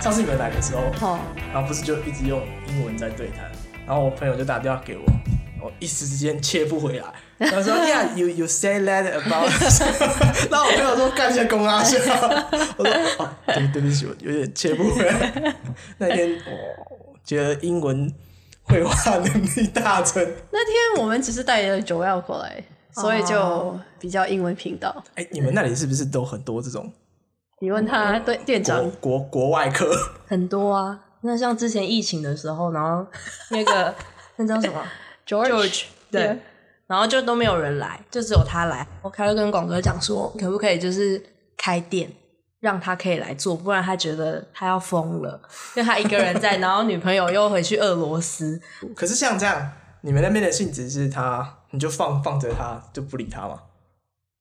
上次你们来的时候，哦，然后不是就一直用英文在对谈，然后我朋友就打电话给我，我一时之间切不回来。他说：“Yeah, you you say that about。” 然后我朋友说：“干一下公阿笑。”我说：“哦，对对不起，我有点切不回来。”那天我觉得英文绘画能力大增。那天我们只是带了酒要过来，所以就比较英文频道。哎，你们那里是不是都很多这种你问他对店国长国国外科？很多啊。那像之前疫情的时候，然后那个那叫什么 George 对 Yeah 然后就都没有人来，就只有他来。我开始跟广哥讲说，可不可以就是开店，让他可以来做，不然他觉得他要疯了，因为他一个人在，然后女朋友又回去俄罗斯。可是像这样，你们那边的性质是他，你就放放着他，就不理他吗？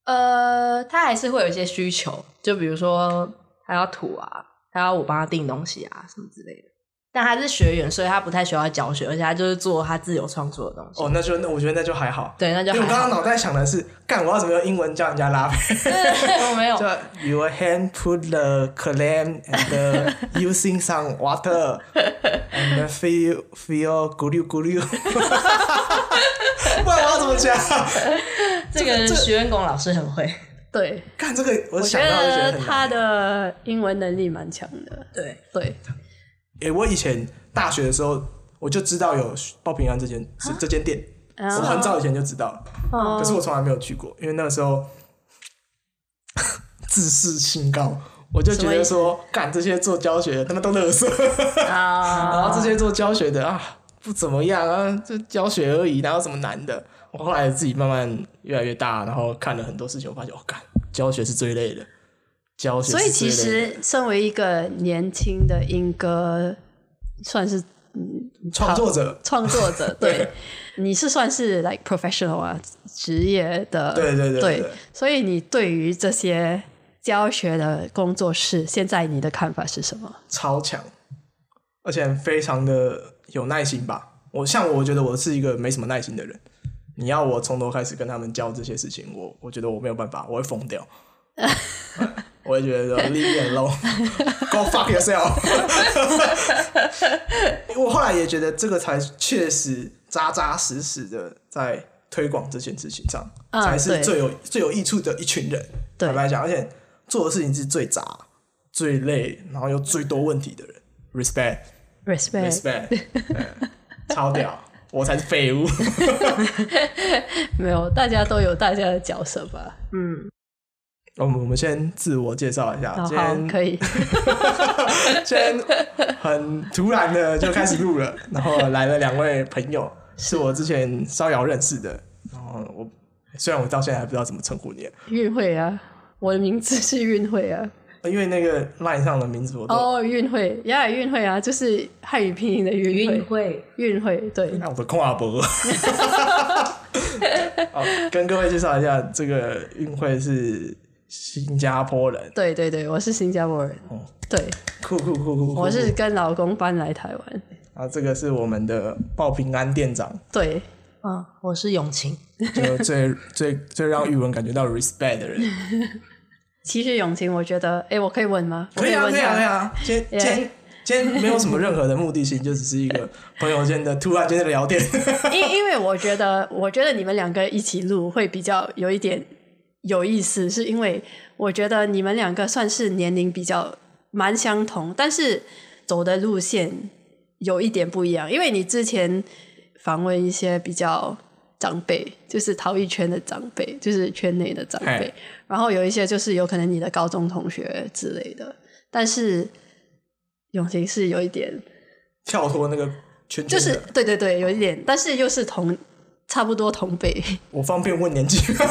呃，他还是会有一些需求，就比如说他要土啊，他要我帮他订东西啊什么之类的。但他是学员，所以他不太需要教学，而且他就是做他自由创作的东西。哦，那就那我觉得那就还好。对，那就因为我。刚刚脑袋想的是，干我要怎么用英文教人家拉胚？我没有就 Your hand put the clam and using some water and feel feel 咕噜咕噜。不然我要怎么讲？这个徐元拱老师很会。对，看这个，我想到就觉得他。的英文能力蛮强的。对，对，诶，我以前大学的时候，我就知道有报平安这间是这间店，啊我很早以前就知道了。哦可是我从来没有去过，因为那个时候 自视清高，我就觉得说，干这些做教学的他们都乐色，啊，然后这些做教学的啊不怎么样啊，就教学而已，哪有什么难的？我后来自己慢慢越来越大，然后看了很多事情，我发现，哦，干教学是最累的，教学所以其实身为一个年轻的英歌，算是创作者，创作者，对，你是算是 like professional 啊，职业的，对对对对。对。所以你对于这些教学的工作室，现在你的看法是什么？超强，而且非常的有耐心吧。我像我觉得我是一个没什么耐心的人，你要我从头开始跟他们教这些事情，我我觉得我没有办法，我会疯掉。我也觉得 leave me alone，go fuck yourself。我后来也觉得这个才确实扎扎实实的在推广这件事情上，啊才是最有最有益处的一群人。坦白讲，而且做的事情是最杂、最累，然后又最多问题的人。respect respect，respect，超屌，我才是废物。没有，大家都有大家的角色吧？我们我们先自我介绍一下，好好，今天可以，今天很突然的就开始录了，然后来了两位朋友，是我之前稍遥认识的，然后我虽然我到现在还不知道怎么称呼你，运会啊，我的名字是运会啊。因为那个 line 上的名字我都，哦，运会，呀，运会啊，就是汉语拼音的运运会，会运会，对，那我的空阿伯。好，跟各位介绍一下，这个运会是新加坡人，对对对，我是新加坡人，哦对，酷酷酷酷酷。我是跟老公搬来台湾，啊，这个是我们的报平安店长，对，嗯，我是永晴。就最最最让玉文感觉到 respect 的人。其实永晴，我觉得，哎，我可以问吗？可以啊，问可以啊，可以，啊。今天今天今天没有什么任何的目的性，就只是一个朋友间的突然间的聊天。因因为我觉得，我觉得你们两个一起录会比较有一点有意思，是因为我觉得你们两个算是年龄比较蛮相同，但是走的路线有一点不一样。因为你之前访问一些比较长辈，就是陶艺圈的长辈，就是圈内的长辈，然后有一些就是有可能你的高中同学之类的，但是永晴是有一点。跳脱那个圈圈，就是对对对，有一点，但是又是同差不多同辈。我方便问年纪吗？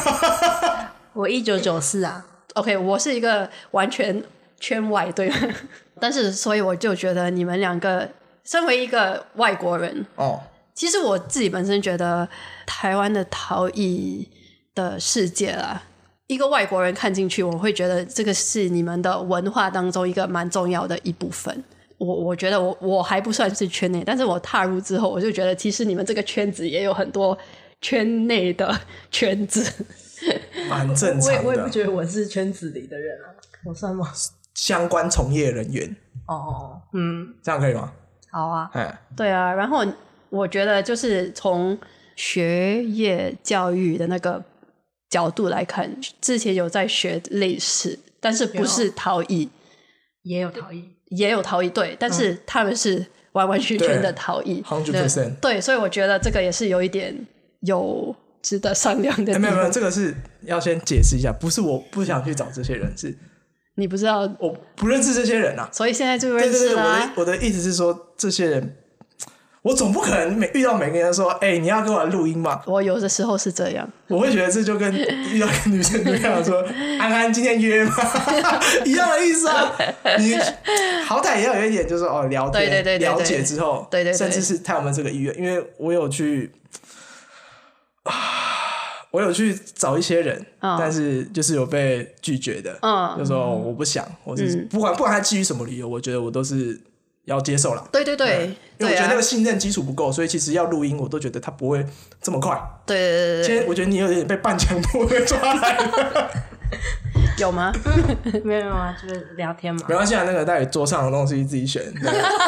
我一九九四啊，OK，我是一个完全圈外，对吗？但是所以我就觉得你们两个身为一个外国人，哦，其实我自己本身觉得台湾的陶艺的世界啊，一个外国人看进去，我会觉得这个是你们的文化当中一个蛮重要的一部分。我我觉得我我还不算是圈内，但是我踏入之后，我就觉得其实你们这个圈子也有很多圈内的 圈子。蛮正我也常的。我也不觉得我是圈子里的人啊，我算吗？相关从业人员，哦，嗯，这样可以吗？好啊，哎，对啊，然后我觉得就是从学业教育的那个角度来看，之前有在学类似，但是不是陶艺，也有陶艺，也有陶艺对，但是他们是完完全全的陶艺，hundred percent。对，所以我觉得这个也是有一点有值得商量的没有没有，方。这个是要先解释一下，不是我不想去找这些人，是你不知道，我不认识这些人啊。所以现在就认识啦、我的我的意思是说，这些人，我总不可能每遇到每个人说，哎、你要跟我录音嘛？我有的时候是这样，我会觉得这就跟遇到一个女生就跟她说，安安今天约吗？一样的意思啊。你好歹也要有一点，就是哦，聊天，对对对对对了解之后，对对对甚至是他有没有这个意愿？因为我有去。啊，我有去找一些人，嗯但是就是有被拒绝的，嗯就说我不想，我是、不管不管他基于什么理由，我觉得我都是要接受了。对对对，因为我觉得那个，信任基础不够，所以其实要录音，我都觉得他不会这么快。对对对对今天我觉得你有点被半强迫被抓来了，有吗？没有没有啊，就是聊天嘛没。关系啊，那个在桌上的东西自己选，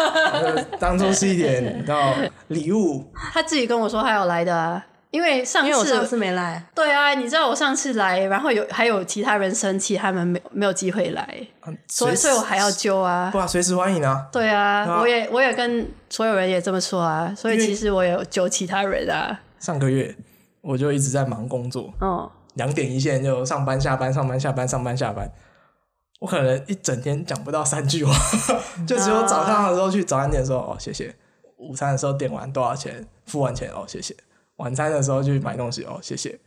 当做是一点你知道礼物。他自己跟我说他要来的啊，因为上次因为我上次没来，对啊，你知道我上次来，然后有还有其他人生气，他们没没有机会来，所以所以我还要揪啊。不啊，随时欢迎啊。对啊，对啊我也我也跟所有人也这么说啊，所以其实我也有揪其他人啊。上个月我就一直在忙工作，嗯，两点一线就上班下班上班下班上班下班，我可能一整天讲不到三句话，就只有早上的时候去早餐店说哦谢谢，午餐的时候点完多少钱，付完钱哦谢谢，晚餐的时候去买东西哦谢谢，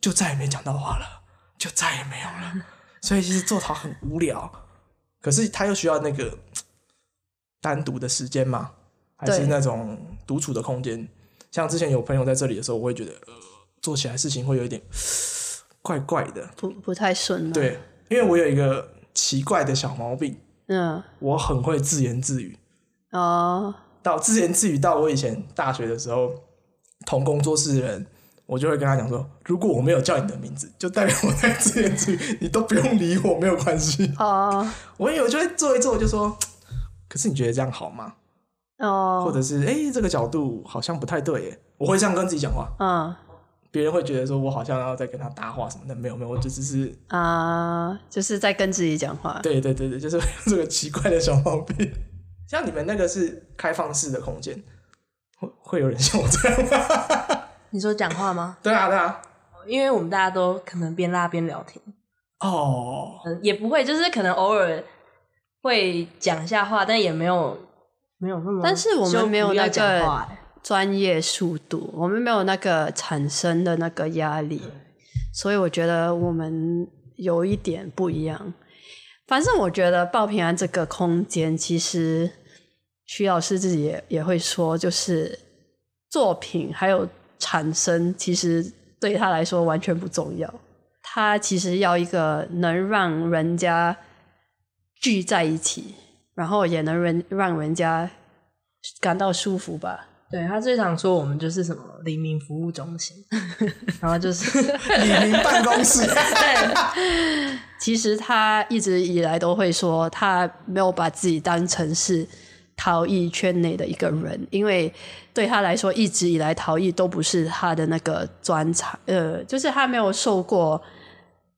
就再也没讲到话了，就再也没有了。所以其实做陶很无聊，可是他又需要那个单独的时间嘛，还是那种独处的空间。像之前有朋友在这里的时候，我会觉得呃做起来事情会有一点怪怪的。不不太顺了。，对，因为我有一个奇怪的小毛病，嗯，我很会自言自语。哦，到自言自语到我以前大学的时候，同工作室的人，我就会跟他讲说，如果我没有叫你的名字，就代表我在自言自语，你都不用理我，没有关系。哦，我有就会做一做，就说，可是你觉得这样好吗？哦，或者是哎、诶这个角度好像不太对耶，我会这样跟自己讲话，嗯别人会觉得说我好像要在跟他搭话什么的，没有没有，我就只是啊、就是在跟自己讲话。对对对对，就是 这个奇怪的小毛病。像你们那个是开放式的空间，会会有人像我这样吗？你说讲话吗？对啊对啊。因为我们大家都可能边拉边聊天，哦，嗯，也不会，就是可能偶尔会讲一下话，但也没有没有那么，但是我们没有那个专业速度，我们没有那个产生的那个压力，所以我觉得我们有一点不一样。反正我觉得报平安这个空间，其实徐老师自己也也会说，就是作品还有产生，其实对他来说完全不重要。他其实要一个能让人家聚在一起，然后也能人让人家感到舒服吧。对他最常说我们就是什么黎明服务中心，然后就是 黎明办公室，其实他一直以来都会说，他没有把自己当成是陶艺圈内的一个人，因为对他来说，一直以来逃逸都不是他的那个专长，呃，就是他没有受过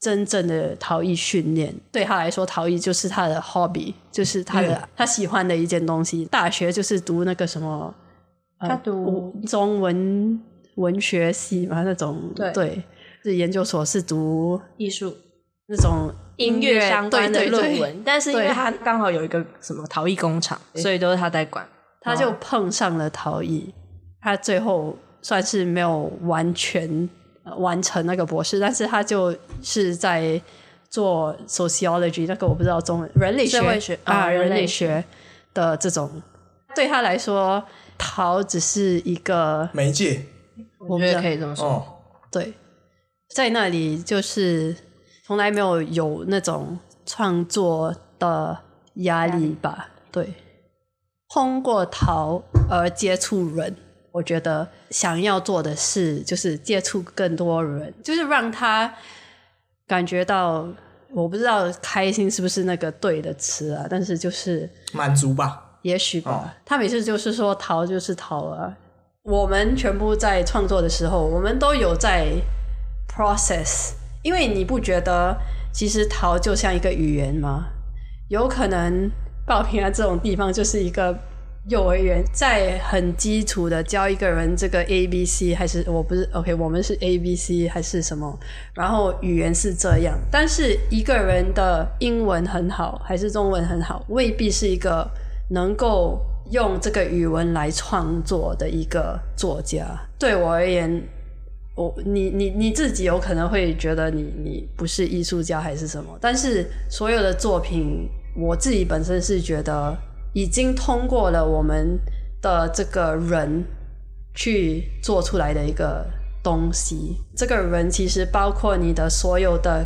真正的逃逸训练。对他来说，逃逸就是他的 hobby，就是他的、他喜欢的一件东西。大学就是读那个什么，呃他读中文文学系嘛，那种对对，是研究所是读艺术那种音乐相关的对对对。论文，但是因为他刚好有一个什么陶艺工厂，所以都是他在管。他就碰上了陶艺，他最后算是没有完全、呃完成那个博士，但是他就是在做 sociology 那个我不知道中文人类学啊、哦人类人类学的这种，对他来说，陶只是一个媒介。我觉得可以这么说。哦，对，在那里就是从来没有有那种创作的压力吧。对，通过陶而接触人，我觉得想要做的事就是接触更多人，就是让他感觉到，我不知道开心是不是那个对的词啊，但是就是满足吧。也许吧。哦他每次就是说逃就是逃啊。我们全部在创作的时候，我们都有在 process，因为你不觉得其实逃就像一个语言吗？有可能报平安这种地方就是一个幼儿园，在很基础的教一个人这个 A B C，还是我不是 OK，我们是 A B C 还是什么？然后语言是这样，但是一个人的英文很好，还是中文很好，未必是一个能够用这个语文来创作的一个作家。对我而言，我你你你自己有可能会觉得你你不是艺术家还是什么，但是所有的作品，我自己本身是觉得已经通过了我们的这个人去做出来的一个东西。这个人其实包括你的所有的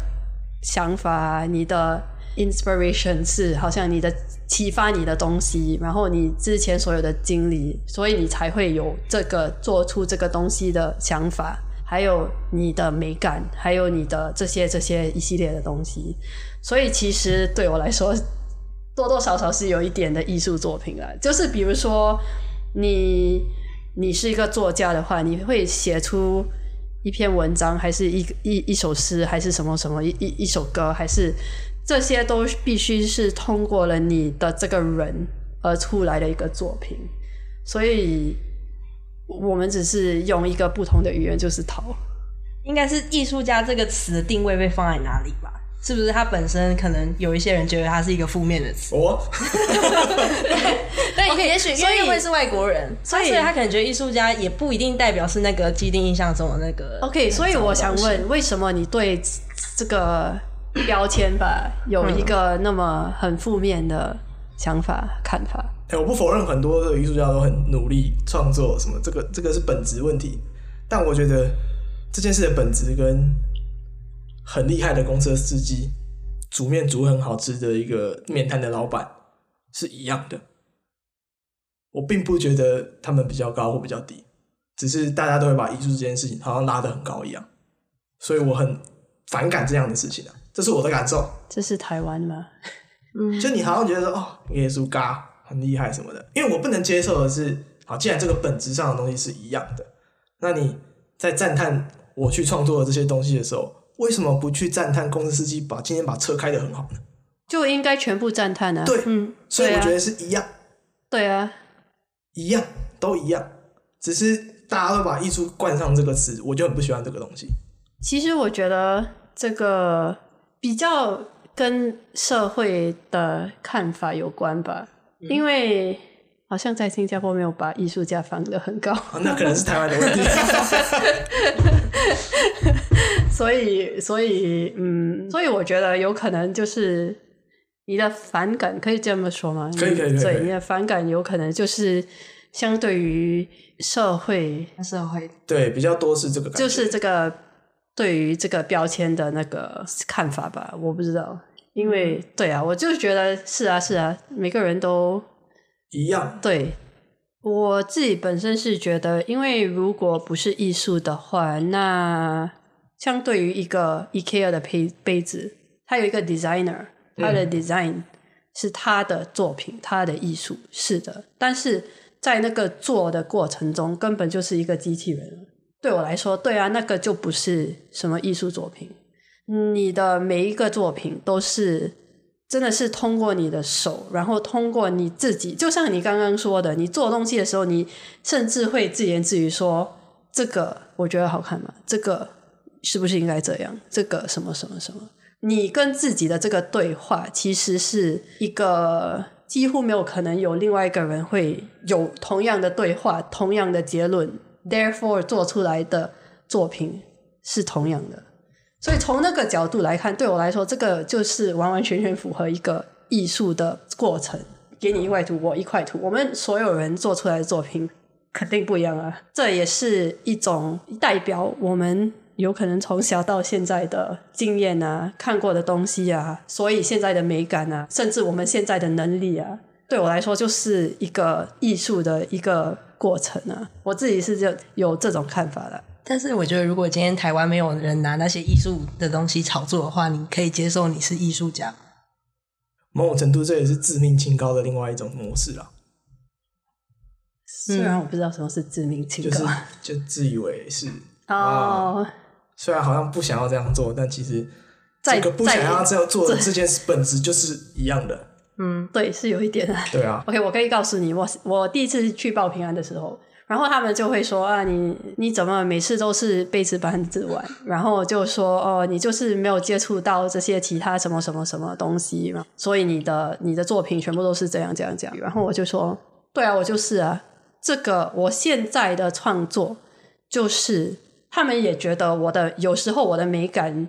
想法，你的 inspiration 是好像你的启发你的东西，然后你之前所有的经历，所以你才会有这个做出这个东西的想法，还有你的美感，还有你的这些这些一系列的东西。所以其实对我来说，多多少少是有一点的艺术作品啦。就是比如说你你是一个作家的话，你会写出一篇文章，还是一一一首诗，还是什么什么一一一首歌，还是这些都必须是通过了你的这个人而出来的一个作品。所以我们只是用一个不同的语言，就是逃。应该是艺术家这个词的定位被放在哪里吧？是不是它本身可能有一些人觉得它是一个负面的词？我但 OK，也许因所以为会是外国人，所以他可能觉得艺术家也不一定代表是那个既定印象中的那个。OK，所以我想，问，为什么你对这个标签吧有一个那么很负面的想法、看法？哎、我不否认很多的艺术家都很努力创作什么，这个这个是本质问题。但我觉得这件事的本质跟很厉害的公车司机煮面煮很好吃的一个面摊的老板是一样的。我并不觉得他们比较高或比较低，只是大家都会把艺术这件事情好像拉得很高一样，所以我很反感这样的事情啊，这是我的感受。这是台湾吗？嗯，就你好像觉得说哦，艺术家很厉害什么的，因为我不能接受的是，好，既然这个本质上的东西是一样的，那你在赞叹我去创作的这些东西的时候，为什么不去赞叹公司司机把今天把车开得很好呢？就应该全部赞叹啊！对嗯，所以我觉得是一样，对啊，一样都一样，只是大家都把艺术冠上这个词，我就很不喜欢这个东西。其实我觉得这个比较跟社会的看法有关吧，因为好像在新加坡没有把艺术家放得很高。啊，那可能是台湾的问题。所以，所以，嗯，所以我觉得有可能就是你的反感，可以这么说吗？可以可以对，你的反感有可能就是相对于社会，社会对，比较多是这个感觉，就是这个对于这个标签的那个看法吧。我不知道，因为对啊，我就觉得是啊，是啊，每个人都一样。对我自己本身是觉得，因为如果不是艺术的话，那相对于一个 IKEA 的杯杯子，它有一个 designer，它的 design 是他的作品，他的艺术是的，但是在那个做的过程中，根本就是一个机器人。对我来说，对啊，那个就不是什么艺术作品。你的每一个作品都是真的是通过你的手，然后通过你自己，就像你刚刚说的，你做东西的时候，你甚至会自言自语说：“这个我觉得好看吗？这个是不是应该这样？这个什么什么什么？”你跟自己的这个对话，其实是一个几乎没有可能有另外一个人会有同样的对话、同样的结论，therefore 做出来的作品是同样的。所以从那个角度来看，对我来说，这个就是完完全全符合一个艺术的过程。给你一块图，我一块图，我们所有人做出来的作品肯定不一样啊。这也是一种代表我们有可能从小到现在的经验啊，看过的东西啊，所以现在的美感啊，甚至我们现在的能力啊，对我来说就是一个艺术的一个过程啊。我自己是就有这种看法的。但是我觉得，如果今天台湾没有人拿那些艺术的东西炒作的话，你可以接受你是艺术家。某种程度，这也是致命清高的另外一种模式啦。虽然我不知道什么是致命清就是高，就自以为是哦，虽然好像不想要这样做，但其实在这个不想要这样做的在这件事本质就是一样的。嗯，对，是有一点啊。对啊，OK，我可以告诉你，我我第一次去报平安的时候，然后他们就会说啊，你你怎么每次都是背纸板子玩？然后就说哦，你就是没有接触到这些其他什么什么什么东西嘛，所以你的你的作品全部都是这样这样这样。然后我就说，对啊，我就是啊，这个我现在的创作就是他们也觉得我的有时候我的美感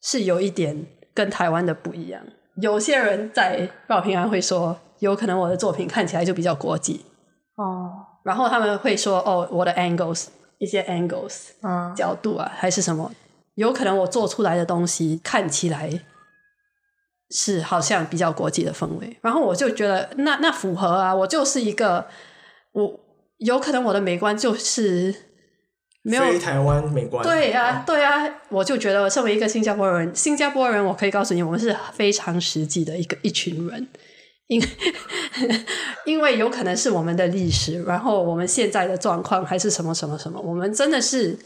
是有一点跟台湾的不一样。有些人在报平安会说，有可能我的作品看起来就比较国际，哦，然后他们会说哦，我的 angles 一些 angles 嗯，角度啊，还是什么，有可能我做出来的东西看起来是好像比较国际的氛围，然后我就觉得那那符合啊，我就是一个我有可能我的美观就是没有非台湾美观。对呀、对呀、我就觉得身为一个新加坡人，新加坡人，我可以告诉你，我们是非常实际的一个一群人，因 因为有可能是我们的历史，然后我们现在的状况还是什么什么什么，我们真的是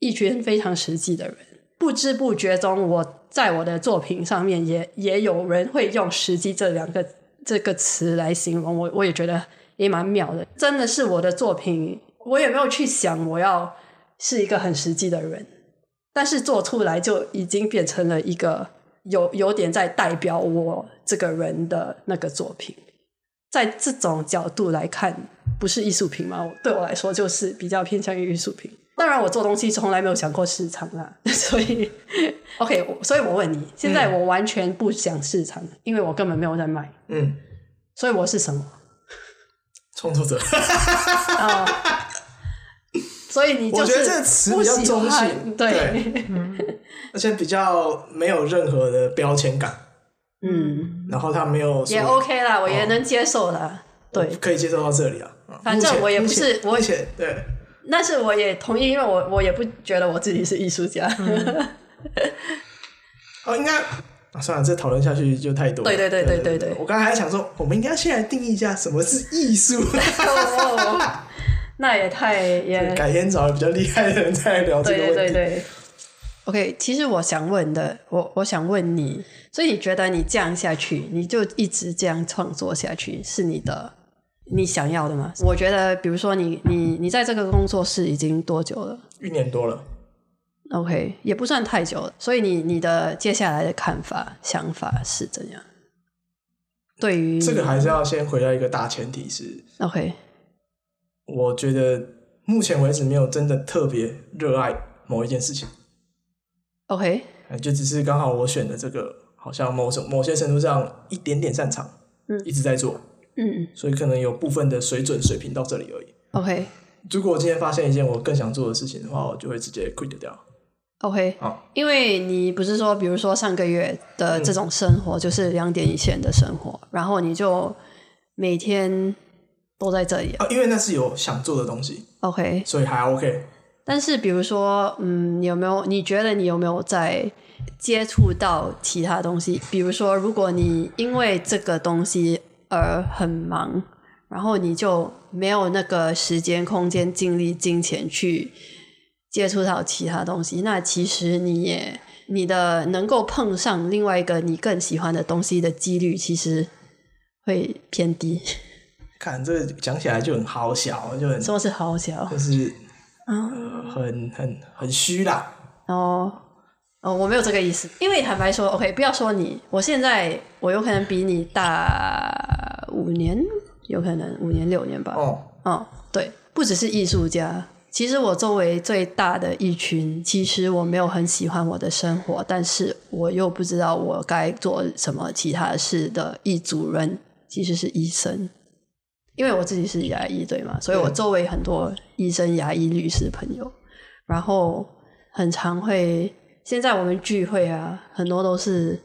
一群非常实际的人。不知不觉中，我在我的作品上面也也有人会用“实际”这两个这个词来形容我，我也觉得也蛮妙的。真的是我的作品，我也没有去想我要是一个很实际的人，但是做出来就已经变成了一个有有点在代表我这个人的那个作品。在这种角度来看，不是艺术品吗？我对我来说就是比较偏向于艺术品。当然，我做东西从来没有想过市场啦，所以 OK，所以我问你，现在我完全不想市场，因为我根本没有在卖，嗯，所以我是什么？创作者，哦，所以你就是我觉得这个词比较不喜中欢性，对，而且比较没有任何的标签感，嗯，然后他没有也 OK 啦，我也能接受啦。对，可以接受到这里啊。啊反正我也不是目前我目前对，但是我也同意，因为我我也不觉得我自己是艺术家。哦，应该啊，算了，这讨论下去就太多了。对对对对对对我刚才还想说，我们应该先来定义一下什么是艺术，哦那也太也改天找比较厉害的人再来聊这对个问题。对对对。OK，其实我想问的，我我想问你，所以你觉得你这样下去，你就一直这样创作下去，是你的你想要的吗？我觉得，比如说你你你在这个工作室已经多久了一年多了，？OK，也不算太久了，所以你你的接下来的看法、想法是怎样？对于这个还是要先回到一个大前提是，OK，我觉得目前为止没有真的特别热爱某一件事情，OK，呃就只是刚好我选的这个，好像某种某些程度上一点点擅长，嗯。一直在做，嗯。所以可能有部分的水准水平到这里而已。，OK。如果我今天发现一件我更想做的事情的话，我就会直接 quit 掉。OK，好，因为你不是说，比如说上个月的这种生活，就是两点一线的生活，然后你就每天都在这里啊，因为那是有想做的东西，，OK。所以还 OK。但是比如说，嗯，你有没有？你觉得你有没有在接触到其他东西？比如说，如果你因为这个东西而很忙，然后你就没有那个时间、空间、精力、金钱去接触到其他东西，那其实你也你的能够碰上另外一个你更喜欢的东西的几率，其实会偏低。看这个讲起来就很好小，就很什么是好小？就是嗯。呃很很很虚啦。哦哦，我没有这个意思，因为坦白说，OK，不要说你，我现在我有可能比你大五年，有可能五年六年吧。哦，哦，对，不只是艺术家，其实我周围最大的一群，其实我没有很喜欢我的生活，但是我又不知道我该做什么其他事的一组人，其实是医生。因为我自己是牙医，对吗？所以我嗯周围很多医生、牙医、律师朋友，然后很常会，现在我们聚会啊，很多都是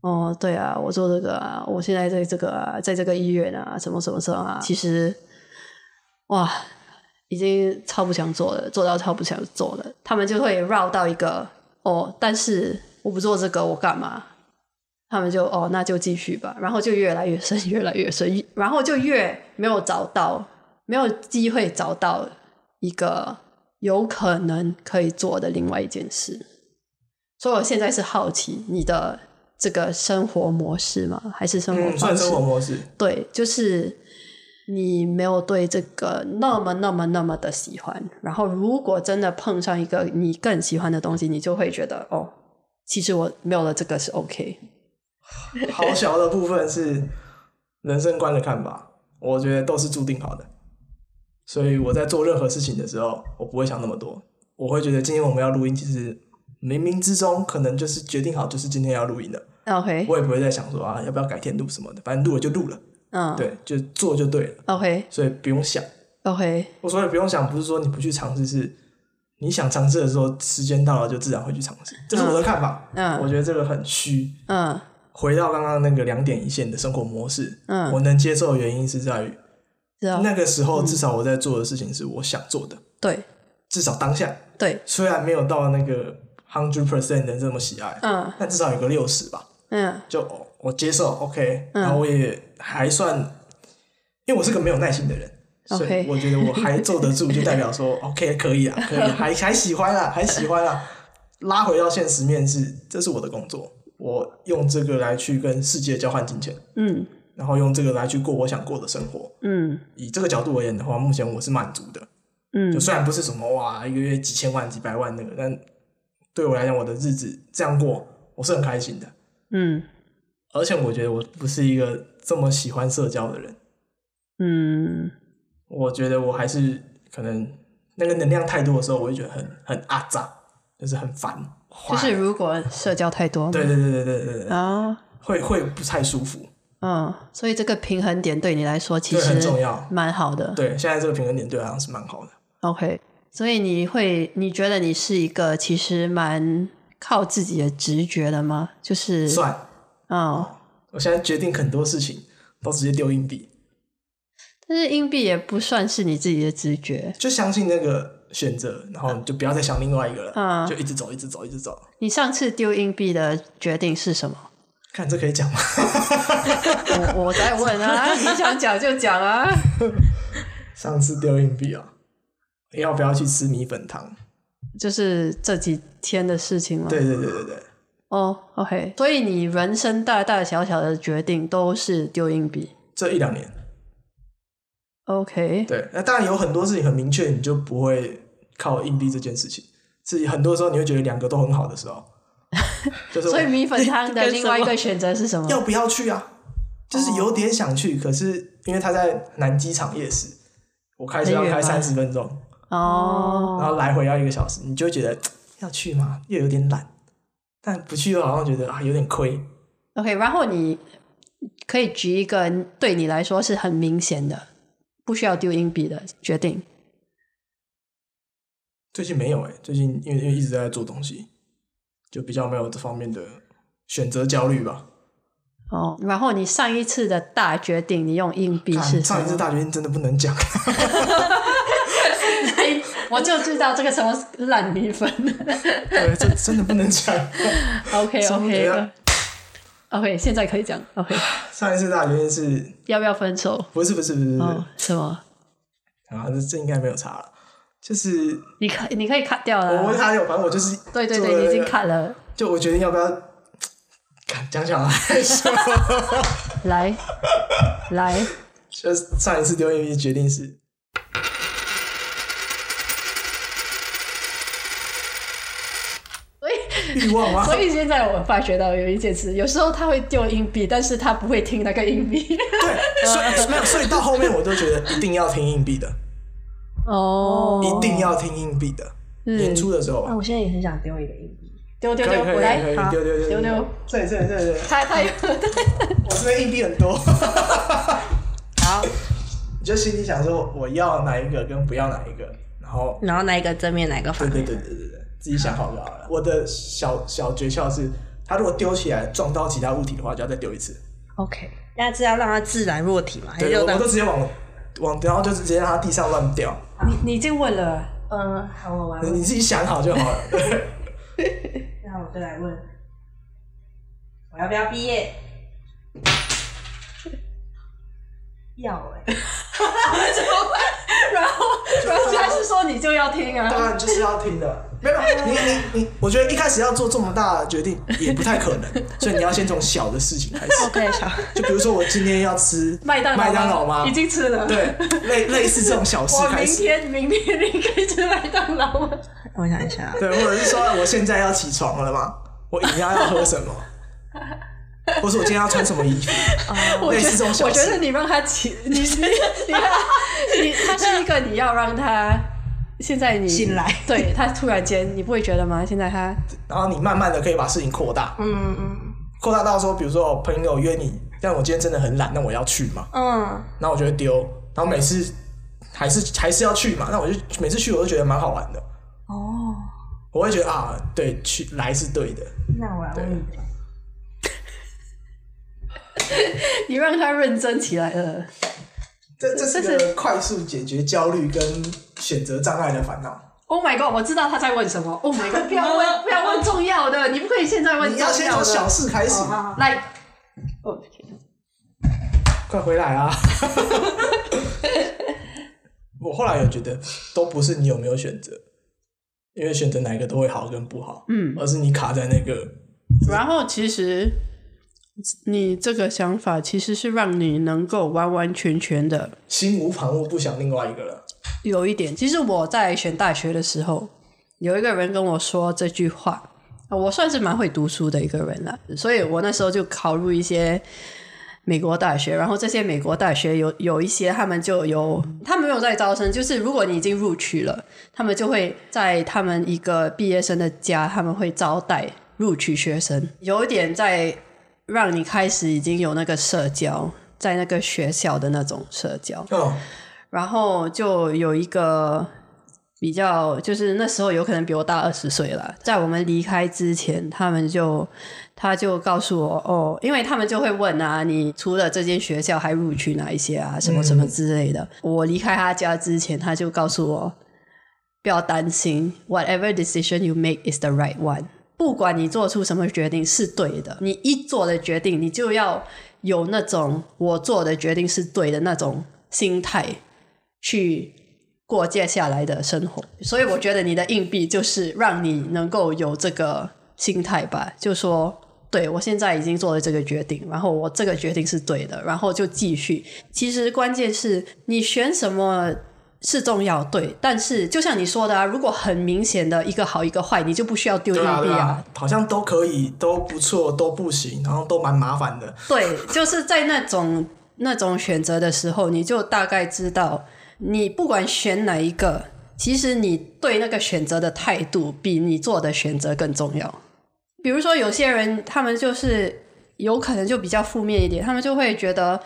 哦，对啊，我做这个啊，我现在在这个啊，在这个医院啊，什么什么什么啊，其实哇，已经超不想做了，做到超不想做了，他们就会绕到一个哦，但是我不做这个，我干嘛？他们就哦，那就继续吧，然后就越来越深，越来越深，然后就越没有找到，没有机会找到一个有可能可以做的另外一件事。所以我现在是好奇你的这个生活模式吗？还是生活嗯，方算式？生活模式。对，就是你没有对这个那么那么那么的喜欢，然后如果真的碰上一个你更喜欢的东西，你就会觉得哦，其实我没有了这个是 OK。好小的部分是人生观的看法，我觉得都是注定好的。所以我在做任何事情的时候，我不会想那么多，我会觉得今天我们要录音，其实冥冥之中可能就是决定好，就是今天要录音的。OK，我也不会再想说啊，要不要改天录什么的，反正录了就录了，嗯，对，就做就对了，，OK。所以不用想。OK，我所以不用想，不是说你不去尝试，是你想尝试的时候，时间到了就自然会去尝试，这是我的看法。嗯。我觉得这个很虚。嗯回到刚刚那个两点一线的生活模式，嗯。我能接受的原因是在于那个时候至少我在做的事情是我想做的，对。至少当下对，虽然没有到那个 hundred percent 的这么喜爱，嗯。但至少有个六十吧，嗯。就哦我接受 OK，嗯。然后我也还算，因为我是个没有耐心的人。所以我觉得我还坐得住，就代表说 OK 可以啊，可以啊，还还喜欢啊，还喜欢啊。拉回到现实面是，这是我的工作，我用这个来去跟世界交换金钱。嗯然后用这个来去过我想过的生活。嗯以这个角度而言的话，目前我是满足的。嗯就嗯虽然不是什么哇一个月几千万、几百万那个，但对我来讲，我的日子这样过，我是很开心的。嗯而且我觉得我不是一个这么喜欢社交的人，嗯我觉得我还是可能那个能量太多的时候，我就觉得很很阿杂，就是很烦。就是如果社交太多，对对对对对对对，啊，会会不太舒服。嗯，所以这个平衡点对你来说其实很重要蛮好的。对，现在这个平衡点对我来讲是蛮好的。OK，所以你会你觉得你是一个其实蛮靠自己的直觉的吗？就是算，嗯，我现在决定很多事情都直接丢硬币。但是硬币也不算是你自己的直觉。就相信那个选择，然后你就不要再想另外一个了，嗯就一直走，一直走，一直走。你上次丢硬币的决定是什么？看这可以讲吗？我我在问啊，你想讲就讲啊。上次丢硬币啊，要不要去吃米粉汤？就是这几天的事情吗？对对对对对，哦、o k 所以你人生大大小小的决定都是丢硬币。这一两年，OK，对，那当然有很多事情很明确，你就不会靠硬币这件事情。是很多时候你会觉得两个都很好的时候，就是所以米粉汤 的另外一个选择是什么？要不要去啊？就是有点想去，可是因为他在南机场夜市，我开车要开三十分钟，哦，然后来回要一个小时，你就会觉得要去吗？又有点懒，但不去又好像觉得啊有点亏。OK，然后你可以举一个对你来说是很明显的，不需要丢硬币的决定。最近没有哎、最近因为因为一直在做东西，就比较没有这方面的选择焦虑吧。哦，然后你上一次的大决定，你用硬币是？上一次大决定真的不能讲 我就知道这个什么烂米粉。对，这真的不能讲。OK 什么 OK 呀 OK，现在可以讲。OK，上一次大决定是要不要分手？不是不是不是不是、哦，什么？啊？这这应该没有差了，就是你可你可以 cut 掉我了我。问他有，反正我就是对对对，你已经卡了。就我决定要不要看讲讲来说，来 来，就是上一次丢硬币决定是所以欲望吗？所以现在我发觉到有一件事，有时候他会丢硬币，但是他不会听那个硬币。对，所以没有，所以到后面我都觉得一定要听硬币的，哦一定要听硬币的。演出的时候那我现在也很想丢一个硬币。丢丢丢，来可以好丢丢丢丢丢。这里这里这里这里，他他有 我这边硬币很多，好，你就心里想说我要哪一个跟不要哪一个，然后然后哪一个正面，哪一个反面？对对对对对对，自己想好就好了。我的小小诀窍是，它如果丢起来撞到其他物体的话，就要再丢一次。OK，那是要让它自然落体嘛？还是对，我都直接往往，然后就直接让它地上乱掉。你你已经问了，嗯，好，我来问。你自己想好就好了。那我就来问，我要不要毕业？要 哎、然后然后还是说你就要听啊？当然就是要听的。没有，你你你，我觉得一开始要做这么大的决定也不太可能，所以你要先从小的事情开始。OK，好，就比如说我今天要吃麦当麦当劳吗？已经吃了。，对，类类似这种小事我明开始。天明天你可以吃麦当劳吗？我想一下，对，或者是说我现在要起床了吗？我饮料要喝什么？或是我今天要穿什么衣服？我觉 类似这种我觉得你让他起，你你你他是一个你要让他现在你醒来。对他突然间你不会觉得吗？现在他然后你慢慢的可以把事情扩大，嗯嗯。扩大到说，比如说我朋友约你，但我今天真的很懒，那我要去嘛？嗯，那我就会丢，然后每次还是还是要去嘛，那我就每次去我都觉得蛮好玩的，哦，我会觉得啊，对，去来是对的，那我来问你，你让他认真起来了。这这是这个快速解决焦虑跟选择障碍的烦恼。Oh my god！我知道他在问什么。Oh my god！不要问，不要问重要的，你不可以现在问你重要的。要先从小事开始，好好好来，哦，快回来啊！我后来有觉得，都不是你有没有选择，因为选择哪一个都会好跟不好，嗯，而是你卡在那个然后其实你这个想法其实是让你能够完完全全的心无旁骛，不想另外一个人。有一点。其实我在选大学的时候，有一个人跟我说这句话，我算是蛮会读书的一个人了，所以我那时候就考入一些。美国大学，然后这些美国大学有有一些，他们就有，他们没有在招生，就是如果你已经录取了，他们就会在他们一个毕业生的家，他们会招待录取学生，有一点在让你开始已经有那个社交，在那个学校的那种社交，哦，然后就有一个比较，就是那时候有可能比我大二十岁了，在我们离开之前，他们就他就告诉我哦，因为他们就会问啊，你除了这间学校还录取哪一些啊，什么什么之类的。我离开他家之前，他就告诉我不要担心，whatever decision you make is the right one。不管你做出什么决定是对的，你一做的决定，你就要有那种我做的决定是对的那种心态去过接下来的生活。所以我觉得你的硬币就是让你能够有这个心态吧，就说。对，我现在已经做了这个决定，然后我这个决定是对的，然后就继续。其实关键是你选什么是重要，对，但是就像你说的啊，如果很明显的一个好一个坏，你就不需要丢硬币啊啊，好像都可以，都不错，都不行，然后都蛮麻烦的。对，就是在那种那种选择的时候，你就大概知道，你不管选哪一个，其实你对那个选择的态度比你做的选择更重要。比如说，有些人他们就是有可能就比较负面一点，他们就会觉得，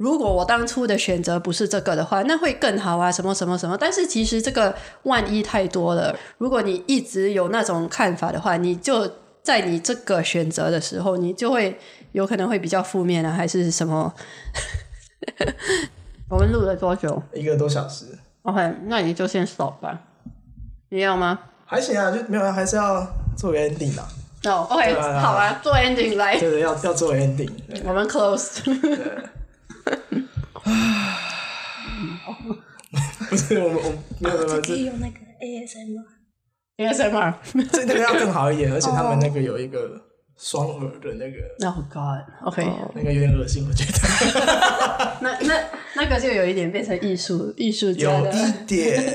如果我当初的选择不是这个的话，那会更好啊，什么什么什么。但是其实这个万一太多了，如果你一直有那种看法的话，你就在你这个选择的时候，你就会有可能会比较负面啊，还是什么？我们录了多久一个多小时，？OK，那你就先 stop 吧。你要吗？还行啊，就没有，还是要做个 ending 啊。哦、o k 对啊好啊，做 ending 来，对对，要要做 ending。我们 close。不是我们我们没有没有没有，这用那个 ASMR。ASMR。这那个要更好一点，而且他们那个有一个双耳的那个，Oh God，OK，、那个有点恶心，我觉得 那那那个就有一点变成艺术艺术家的。有一点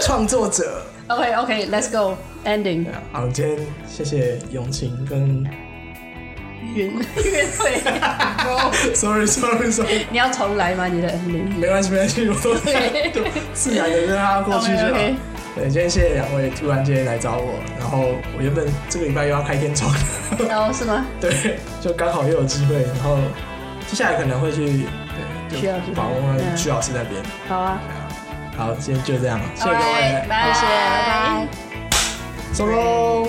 创作者。OK OK，Let's、go ending。好，今天谢谢永晴跟，sorry sorry sorry，你要重来吗？你的 ending？没关系没关系，我都就自然的让它过去就好。对，今天谢谢两位突然间来找我，然后我原本这个礼拜又要开天窗，然后是吗？对，就刚好又有机会，然后接下来可能会去对，徐老师就访问嗯徐老师那边。好啊，好，今天就这样了，谢谢各位，拜拜，拜拜。收喽。